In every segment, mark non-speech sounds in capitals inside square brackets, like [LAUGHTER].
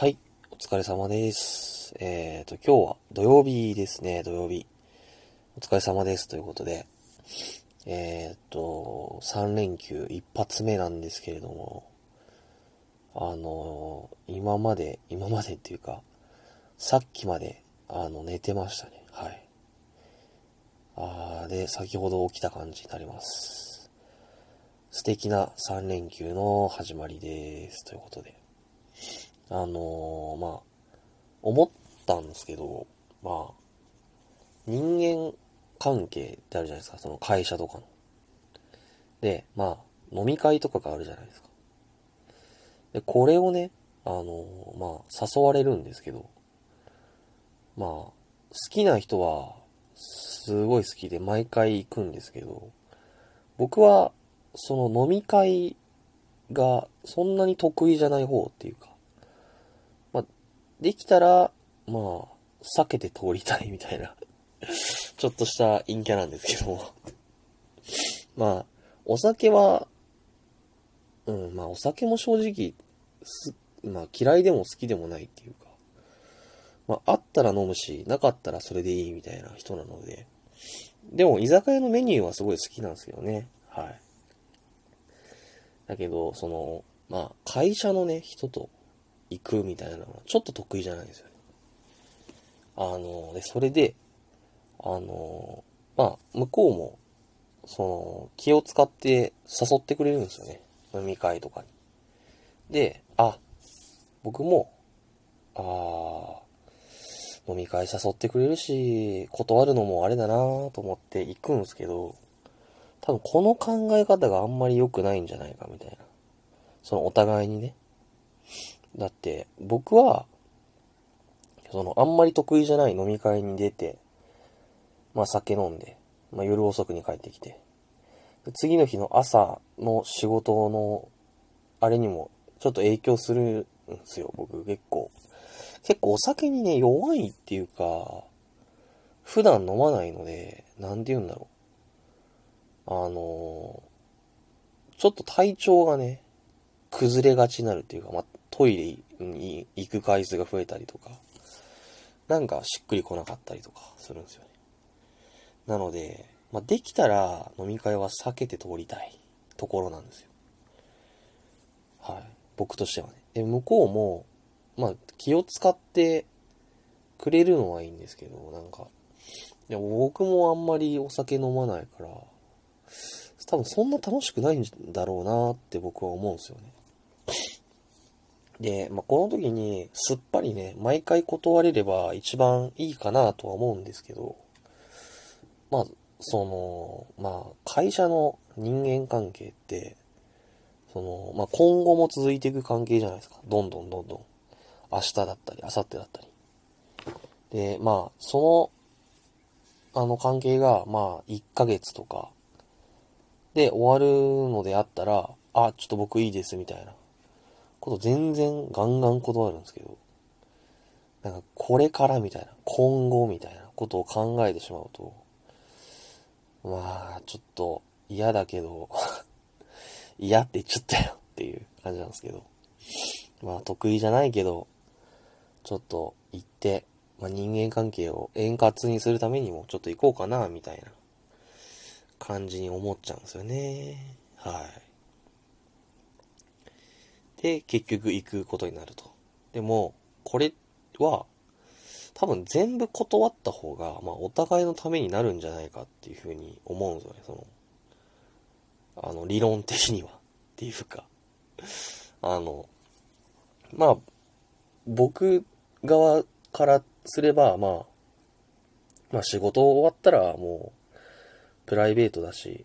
はい、お疲れ様です。えっ、ー、と、今日は土曜日ですね、土曜日。お疲れ様ですということで、えっ、ー、と、3連休一発目なんですけれども、あの、今まで、今までっていうか、さっきまで、あの、寝てましたね。はい。あーで、先ほど起きた感じになります。素敵な3連休の始まりです。ということで。あのー、まあ、思ったんですけど、まあ、人間関係ってあるじゃないですか、その会社とかの。で、まあ、飲み会とかがあるじゃないですか。で、これをね、あのー、まあ、誘われるんですけど、まあ、好きな人は、すごい好きで毎回行くんですけど、僕は、その飲み会がそんなに得意じゃない方っていうか、できたら、まあ、避けて通りたいみたいな [LAUGHS] ちょっとした陰キャなんですけど [LAUGHS] まあ、お酒は、うん、まあお酒も正直、す、まあ嫌いでも好きでもないっていうか、まああったら飲むし、なかったらそれでいいみたいな人なので、でも居酒屋のメニューはすごい好きなんですよね。はい。だけど、その、まあ会社のね、人と行くみたいなのはちょっと得意じゃないんですよね。あの、で、それで、あの、まあ、向こうも、その、気を使って誘ってくれるんですよね。飲み会とかに。で、あ、僕も、あ飲み会誘ってくれるし、断るのもあれだなと思って行くんですけど、多分この考え方があんまり良くないんじゃないかみたいな。そのお互いにね。だって、僕は、その、あんまり得意じゃない飲み会に出て、まあ酒飲んで、まあ夜遅くに帰ってきて、次の日の朝の仕事の、あれにも、ちょっと影響するんですよ、僕結構。結構お酒にね、弱いっていうか、普段飲まないので、なんて言うんだろう。あのちょっと体調がね、崩れがちになるっていうか、まあ、トイレに行く回数が増えたりとか、なんかしっくり来なかったりとかするんですよね。なので、まあ、できたら飲み会は避けて通りたいところなんですよ。はい。僕としてはね。で、向こうも、まあ、気を使ってくれるのはいいんですけど、なんか、いや僕もあんまりお酒飲まないから、多分そんな楽しくないんだろうなって僕は思うんですよね。で、まあ、この時にすっぱりね、毎回断れれば一番いいかなとは思うんですけど、まあ、その、まあ、会社の人間関係って、その、まあ、今後も続いていく関係じゃないですか。どんどんどんどん。明日だったり、明後日だったり。で、まあ、その、あの関係が、まあ、1ヶ月とか、で終わるのであったら、あ、ちょっと僕いいですみたいなこと全然ガンガン断るんですけど、なんかこれからみたいな、今後みたいなことを考えてしまうと、まあ、ちょっと嫌だけど [LAUGHS] 嫌って言っちゃったよっていう感じなんですけど、まあ得意じゃないけど、ちょっと行って、まあ、人間関係を円滑にするためにもちょっと行こうかな、みたいな感じに思っちゃうんですよね。はい。で、結局行くことになると。でも、これは、多分全部断った方が、まあ、お互いのためになるんじゃないかっていうふうに思うんですよね、その、あの、理論的には。っていうか、あの、まあ、僕側からすれば、まあ、まあ仕事終わったらもう、プライベートだし、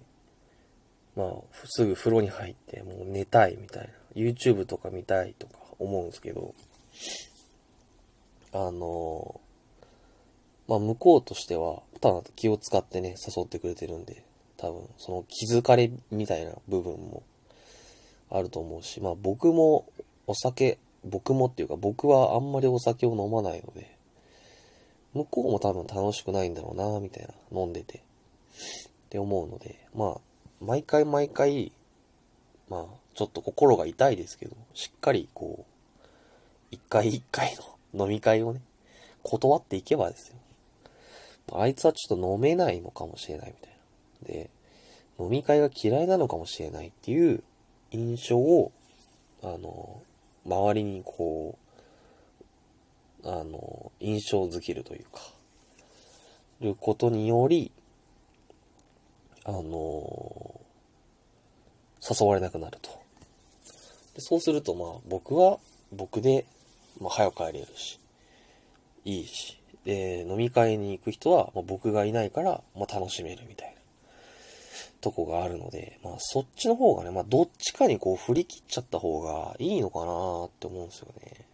まあ、すぐ風呂に入って、もう寝たいみたいな。YouTube とか見たいとか思うんですけど、あの、まあ、向こうとしては、ただ気を使ってね、誘ってくれてるんで、多分、その気づかれみたいな部分もあると思うし、まあ僕もお酒、僕もっていうか僕はあんまりお酒を飲まないので、向こうも多分楽しくないんだろうな、みたいな、飲んでて。って思うので、まあ、毎回毎回、まあ、ちょっと心が痛いですけど、しっかりこう、一回一回の飲み会をね、断っていけばですよ。あいつはちょっと飲めないのかもしれないみたいな。で、飲み会が嫌いなのかもしれないっていう印象を、あの、周りにこう、あの、印象づけるというか、ることにより、あの、誘われなくなると。でそうすると、まあ、僕は僕で、まあ、早く帰れるし、いいし、で、飲み会に行く人は、まあ、僕がいないから、まあ、楽しめるみたいな。とこがあるので、まあそっちの方がね、まあどっちかにこう振り切っちゃった方がいいのかなって思うんですよね。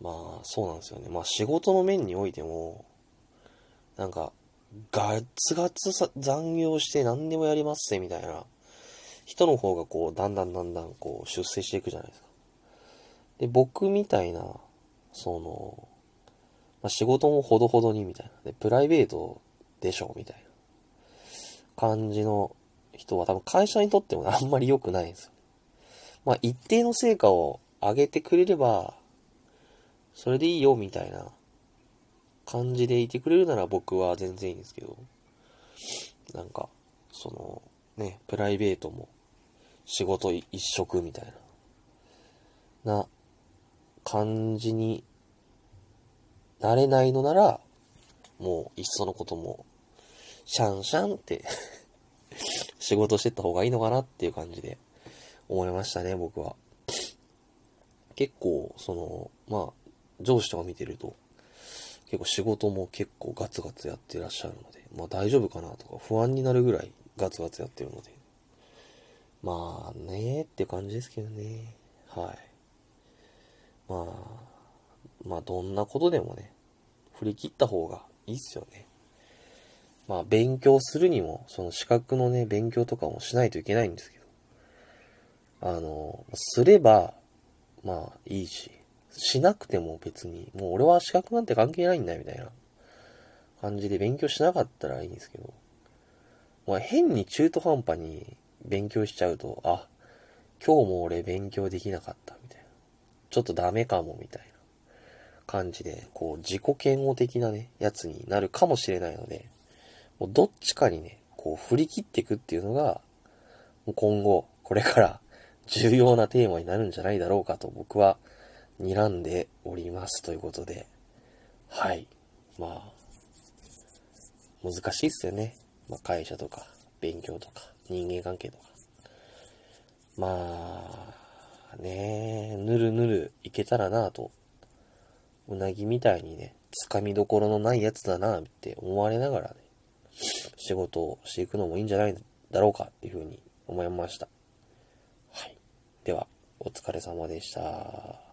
まあそうなんですよね。まあ仕事の面においても、なんか、ガツガツ残業して何でもやりますぜみたいな人の方がこう、だんだんだんだんこう出世していくじゃないですか。で、僕みたいな、その、まあ、仕事もほどほどにみたいな。で、プライベートでしょみたいな。感じの人は多分会社にとってもあんまり良くないんですよ。まあ一定の成果を上げてくれれば、それでいいよみたいな感じでいてくれるなら僕は全然いいんですけど、なんか、その、ね、プライベートも仕事一色みたいな、な感じになれないのなら、もういっそのこともシャンシャンって [LAUGHS] 仕事してった方がいいのかなっていう感じで思いましたね、僕は。結構、その、まあ、上司とか見てると、結構仕事も結構ガツガツやってらっしゃるので、まあ大丈夫かなとか不安になるぐらいガツガツやってるので、まあねーって感じですけどね。はい。まあ、まあどんなことでもね、振り切った方がいいっすよね。まあ、勉強するにも、その資格のね、勉強とかもしないといけないんですけど、あの、すれば、まあ、いいし、しなくても別に、もう俺は資格なんて関係ないんだよ、みたいな。感じで勉強しなかったらいいんですけど、まあ、変に中途半端に勉強しちゃうと、あ、今日も俺勉強できなかった、みたいな。ちょっとダメかも、みたいな。感じで、こう、自己嫌悪的なね、やつになるかもしれないので、もうどっちかにね、こう振り切っていくっていうのが、もう今後、これから重要なテーマになるんじゃないだろうかと僕は睨んでおりますということで、はい。まあ、難しいっすよね。まあ、会社とか、勉強とか、人間関係とか。まあ、ねぬるぬるいけたらなと、うなぎみたいにね、つかみどころのないやつだなって思われながらね、仕事をしていくのもいいんじゃないだろうかっていうふうに思いました。はい。では、お疲れ様でした。